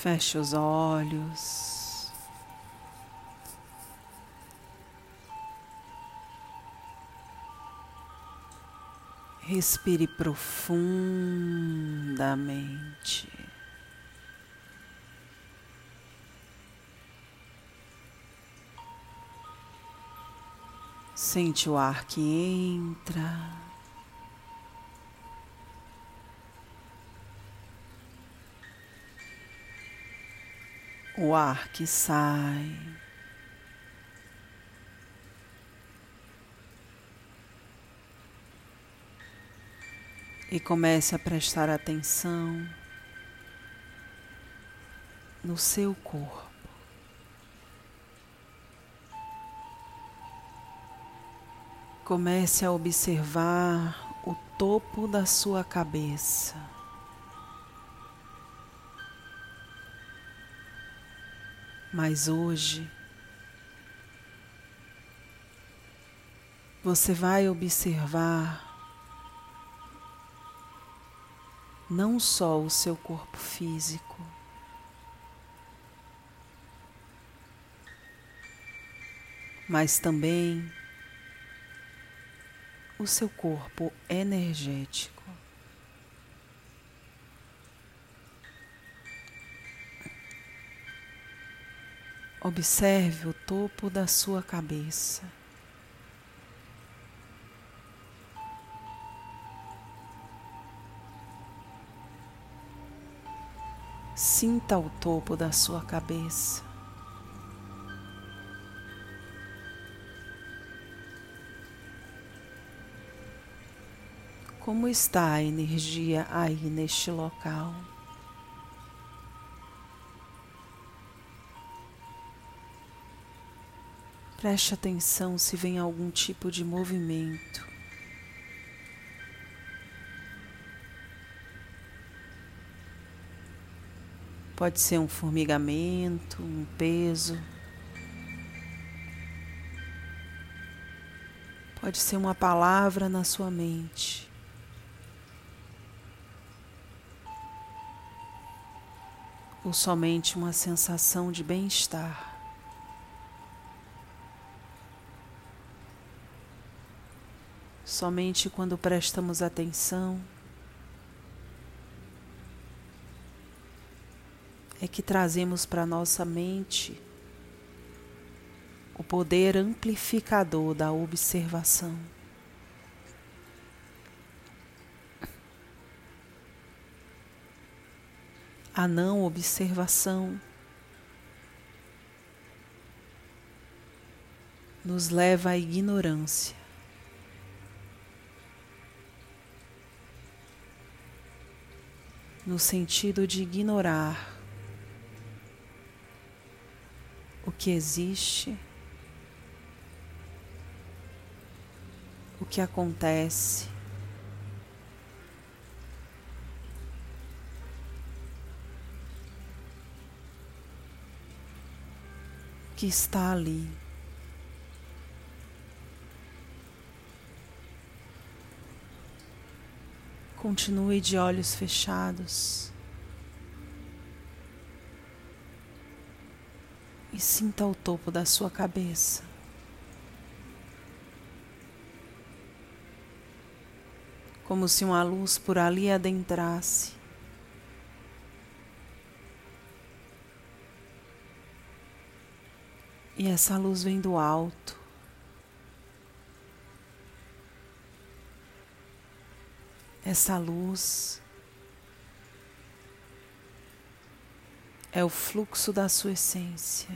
Feche os olhos. Respire profundamente. Sente o ar que entra. O ar que sai. E comece a prestar atenção no seu corpo. Comece a observar o topo da sua cabeça. Mas hoje você vai observar não só o seu corpo físico, mas também o seu corpo energético. Observe o topo da sua cabeça. Sinta o topo da sua cabeça. Como está a energia aí neste local? Preste atenção se vem algum tipo de movimento. Pode ser um formigamento, um peso. Pode ser uma palavra na sua mente. ou somente uma sensação de bem-estar. Somente quando prestamos atenção é que trazemos para nossa mente o poder amplificador da observação. a não observação nos leva à ignorância. No sentido de ignorar o que existe, o que acontece, que está ali. Continue de olhos fechados e sinta o topo da sua cabeça. Como se uma luz por ali adentrasse E essa luz vem do alto. Essa luz é o fluxo da sua essência.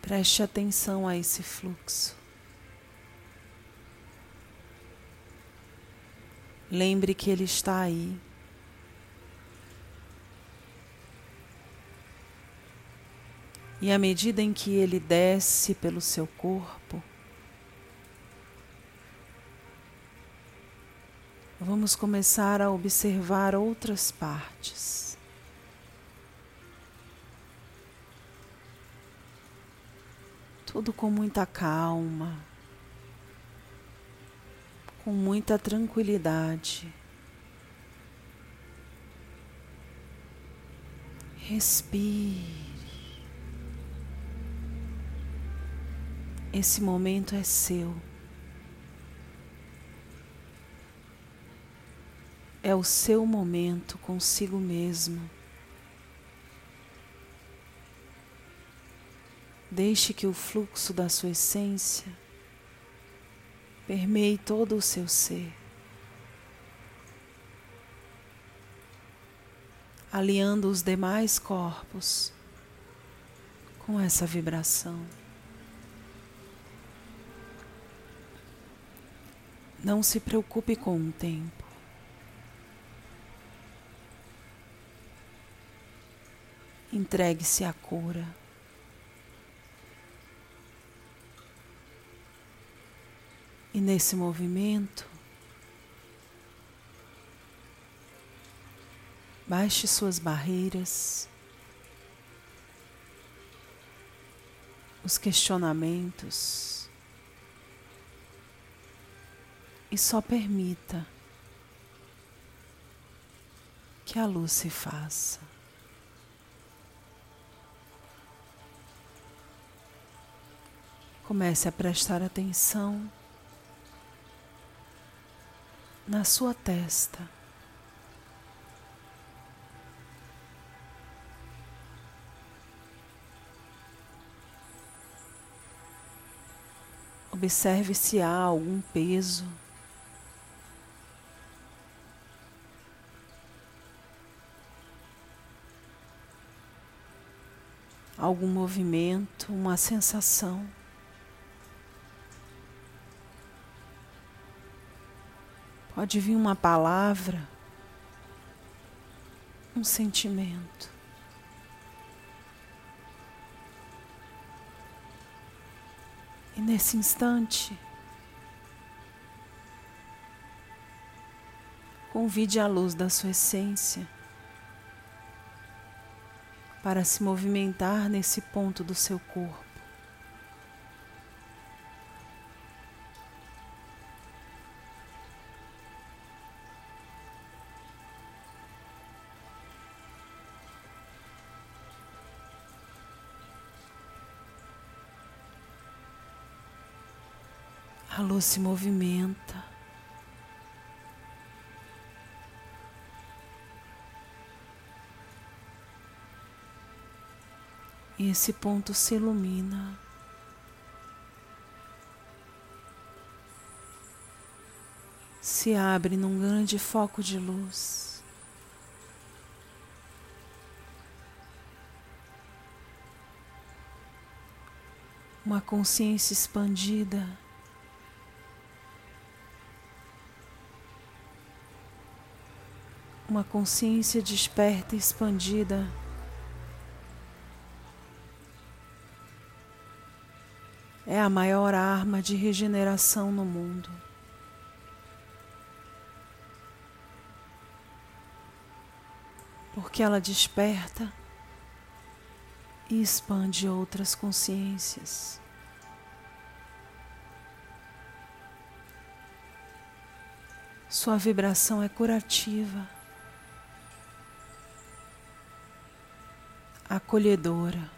Preste atenção a esse fluxo. Lembre que ele está aí. E à medida em que ele desce pelo seu corpo, vamos começar a observar outras partes. Tudo com muita calma, com muita tranquilidade. Respire. Esse momento é seu. É o seu momento consigo mesmo. Deixe que o fluxo da sua essência permeie todo o seu ser. Alinhando os demais corpos com essa vibração. Não se preocupe com o tempo. Entregue-se à cura. E nesse movimento, baixe suas barreiras, os questionamentos e só permita que a luz se faça. Comece a prestar atenção na sua testa. Observe se há algum peso. Algum movimento, uma sensação. Pode vir uma palavra, um sentimento. E nesse instante, convide a luz da sua essência para se movimentar nesse ponto do seu corpo. Se movimenta. E esse ponto se ilumina. Se abre num grande foco de luz. Uma consciência expandida. Uma consciência desperta e expandida. É a maior arma de regeneração no mundo. Porque ela desperta e expande outras consciências. Sua vibração é curativa. Acolhedora.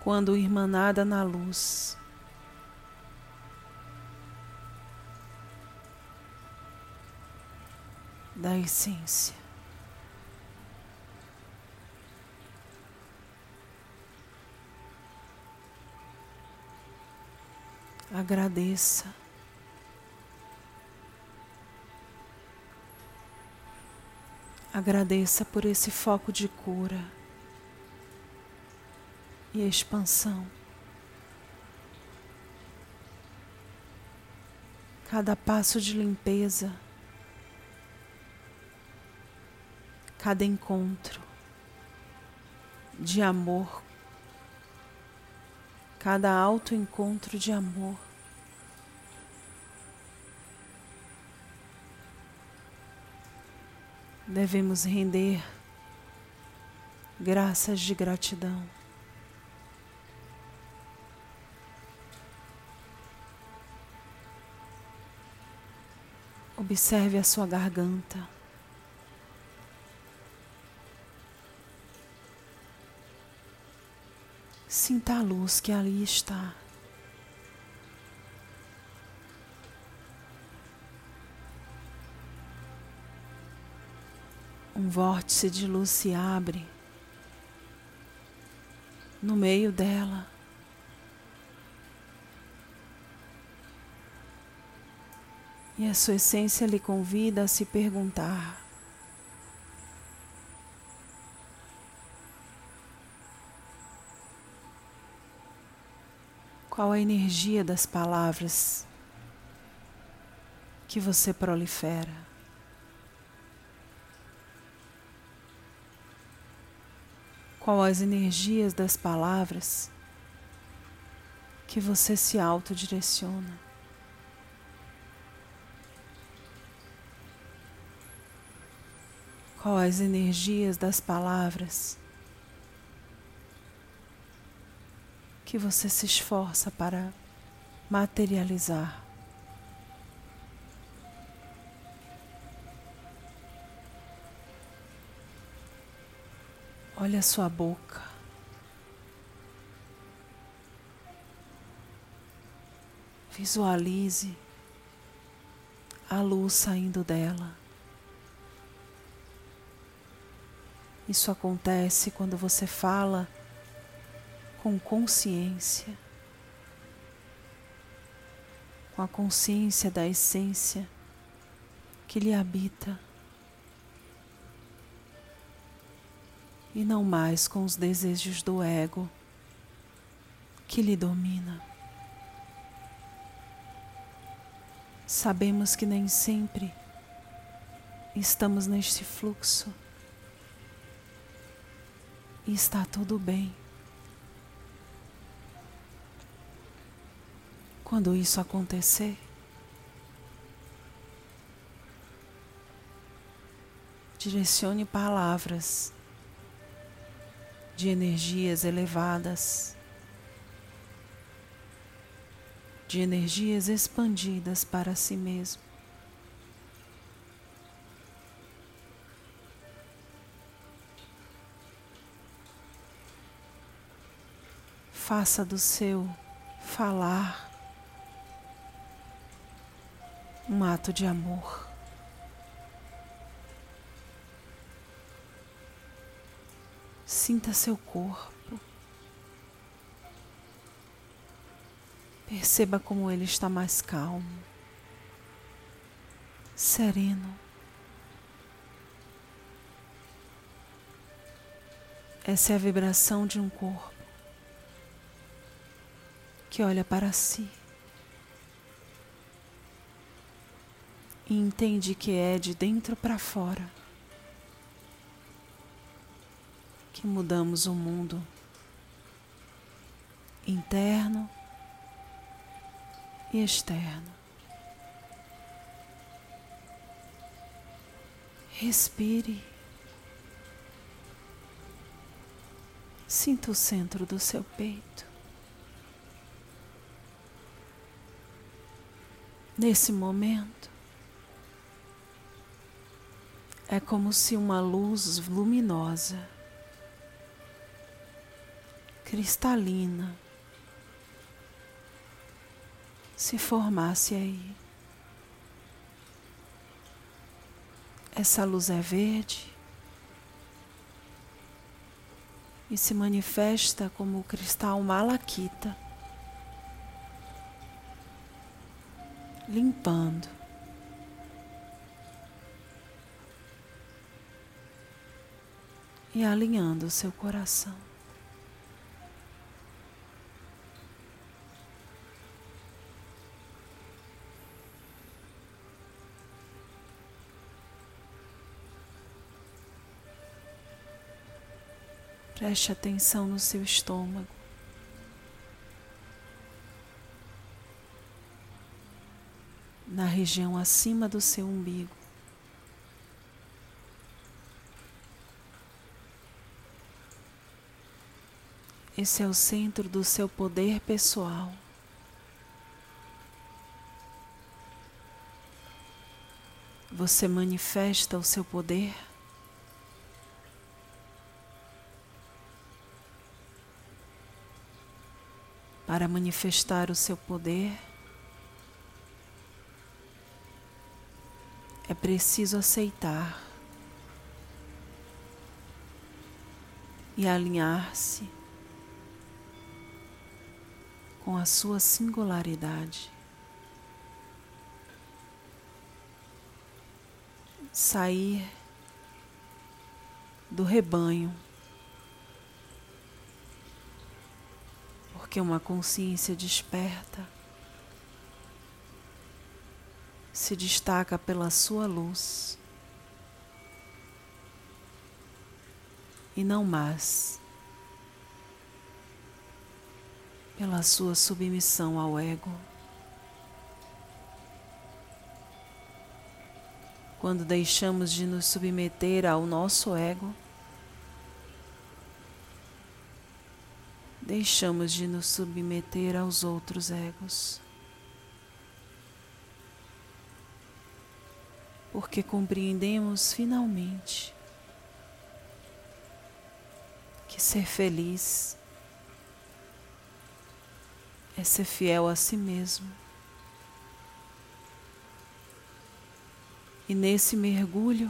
Quando irmanada na luz, da essência. Agradeça. Agradeça por esse foco de cura e expansão. Cada passo de limpeza, cada encontro de amor, cada autoencontro de amor. devemos render graças de gratidão. Observe a sua garganta. Sinta a luz que ali está. Um vórtice de luz se abre no meio dela. E a sua essência lhe convida a se perguntar: qual a energia das palavras que você prolifera? Qual as energias das palavras que você se autodireciona? Qual as energias das palavras que você se esforça para materializar? Olha a sua boca. Visualize a luz saindo dela. Isso acontece quando você fala com consciência, com a consciência da essência que lhe habita. E não mais com os desejos do ego que lhe domina. Sabemos que nem sempre estamos neste fluxo e está tudo bem. Quando isso acontecer, direcione palavras de energias elevadas, de energias expandidas para si mesmo. faça do seu falar um ato de amor. Sinta seu corpo. Perceba como ele está mais calmo, sereno. Essa é a vibração de um corpo que olha para si e entende que é de dentro para fora que mudamos o mundo interno e externo. Respire. Sinta o centro do seu peito. Nesse momento, é como se uma luz luminosa, cristalina, se formasse aí. Essa luz é verde e se manifesta como o cristal malaquita. limpando. E alinhando o seu coração. Preste atenção no seu estômago. na região acima do seu umbigo. Esse é o centro do seu poder pessoal. Você manifesta o seu poder para manifestar o seu poder, é preciso aceitar e alinhar-se com a sua singularidade. Sair do rebanho, porque uma consciência desperta se destaca pela sua luz e não mais pela sua submissão ao ego. Quando deixamos de nos submeter ao nosso ego, deixamos de nos submeter aos outros egos. Porque compreendemos finalmente que ser feliz é ser fiel a si mesmo. E nesse mergulho,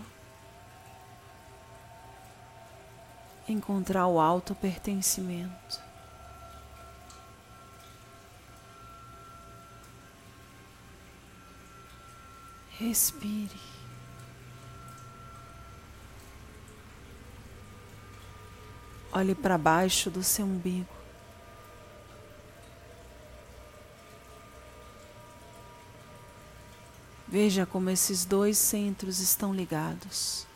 encontrar o auto pertencimento. Respire. Olhe para baixo do seu umbigo. Veja como esses dois centros estão ligados.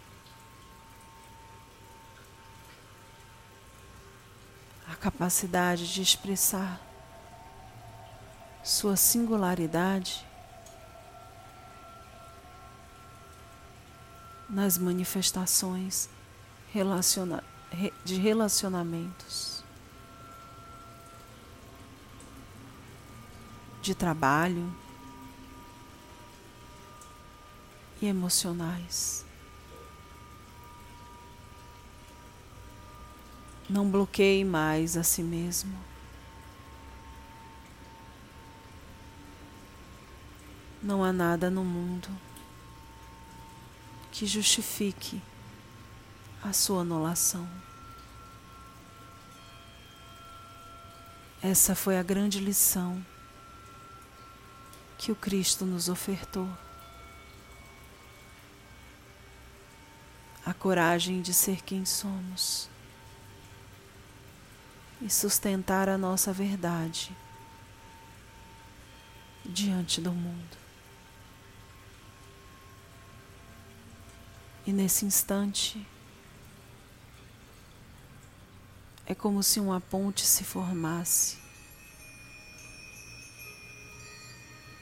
A capacidade de expressar sua singularidade nas manifestações relaciona de relacionamentos, de trabalho e emocionais. Não bloqueie mais a si mesmo. Não há nada no mundo que justifique a sua anulação. Essa foi a grande lição que o Cristo nos ofertou. a coragem de ser quem somos e sustentar a nossa verdade diante do mundo. E nesse instante, é como se uma ponte se formasse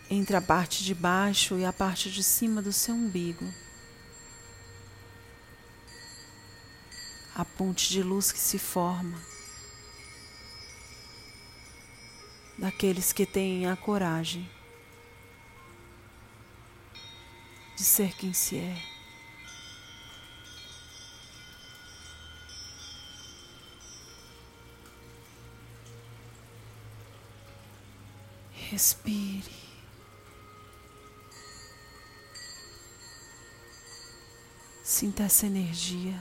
entre a parte de baixo e a parte de cima do seu umbigo. a ponte de luz que se forma daqueles que têm a coragem de ser quem se é. Respire. Sinta essa energia.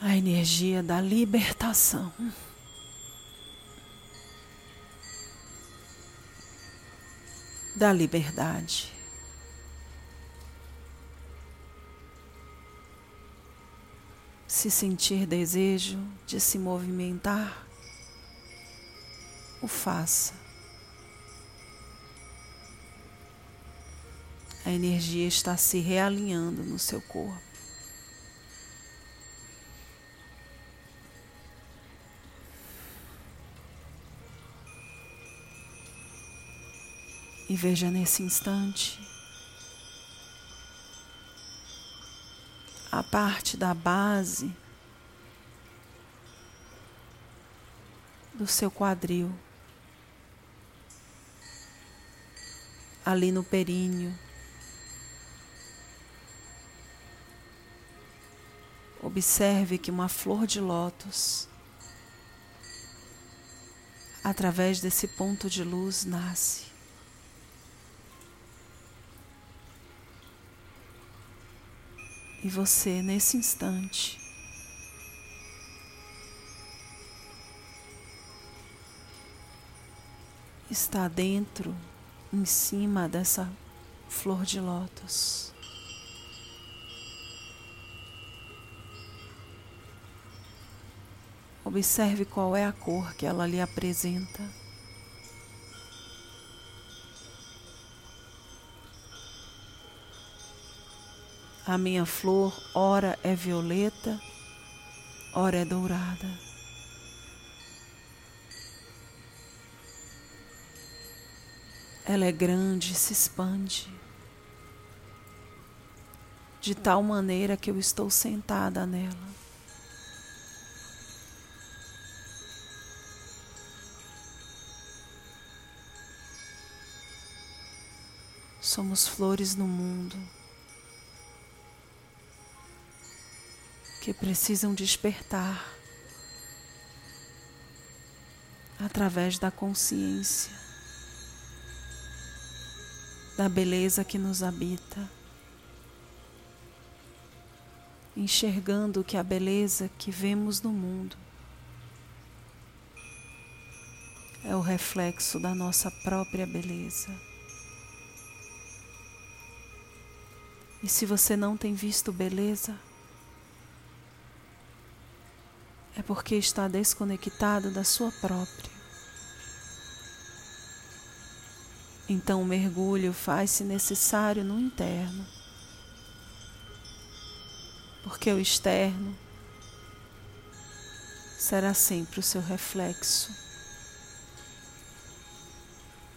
a energia da libertação. Da liberdade. Se sentir desejo de se movimentar, o faça. A energia está se realinhando no seu corpo. E veja nesse instante a parte da base do seu quadril, ali no períneo, Observe que uma flor de lótus, através desse ponto de luz, nasce. E você, nesse instante, está dentro, em cima dessa flor de lótus. Observe qual é a cor que ela lhe apresenta. A minha flor, ora é violeta, ora é dourada. Ela é grande, se expande, de tal maneira que eu estou sentada nela. Somos flores no mundo que precisam despertar através da consciência da beleza que nos habita, enxergando que a beleza que vemos no mundo é o reflexo da nossa própria beleza. E se você não tem visto beleza, é porque está desconectado da sua própria. Então o mergulho faz-se necessário no interno, porque o externo será sempre o seu reflexo,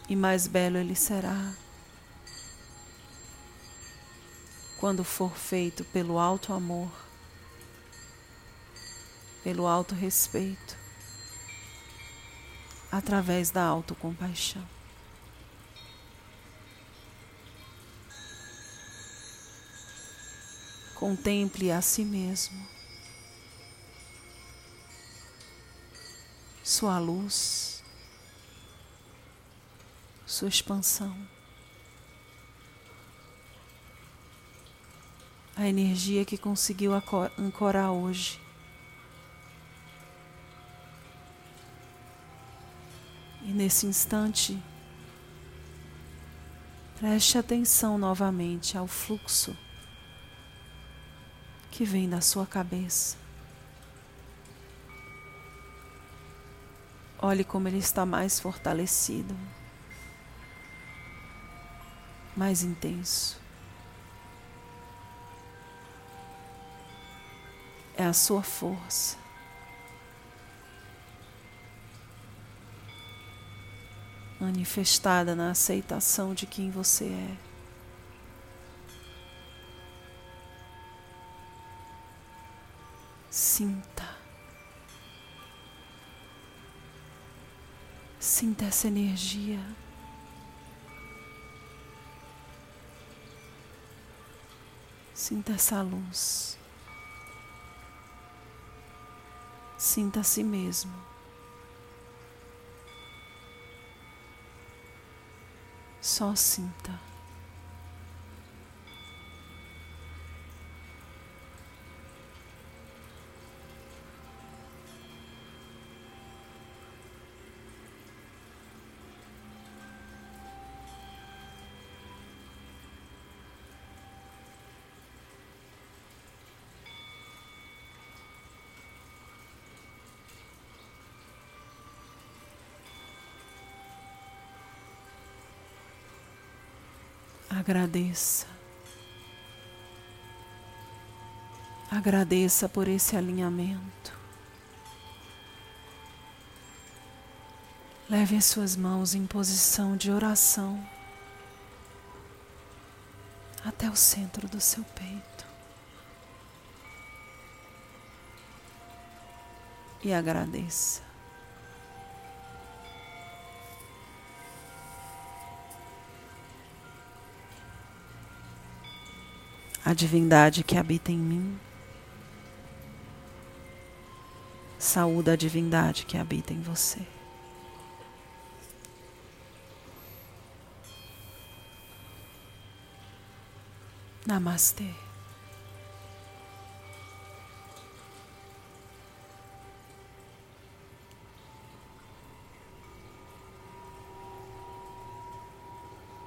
e mais belo ele será quando for feito pelo alto amor, pelo alto respeito, através da autocompaixão. Contemple a si mesmo. Sua luz, sua expansão, a energia que conseguiu ancorar hoje. E nesse instante, preste atenção novamente ao fluxo que vem da sua cabeça. Olhe como ele está mais fortalecido, mais intenso. É a sua força. Manifestada na aceitação de quem você é. Sinta. Sinta essa energia. Sinta essa luz. Sinta a si mesmo. Só sinta. Agradeça. Agradeça por esse alinhamento. Leve as suas mãos em posição de oração até o centro do seu peito. E agradeça. a divindade que habita em mim. Saúda a divindade que habita em você. Namastê.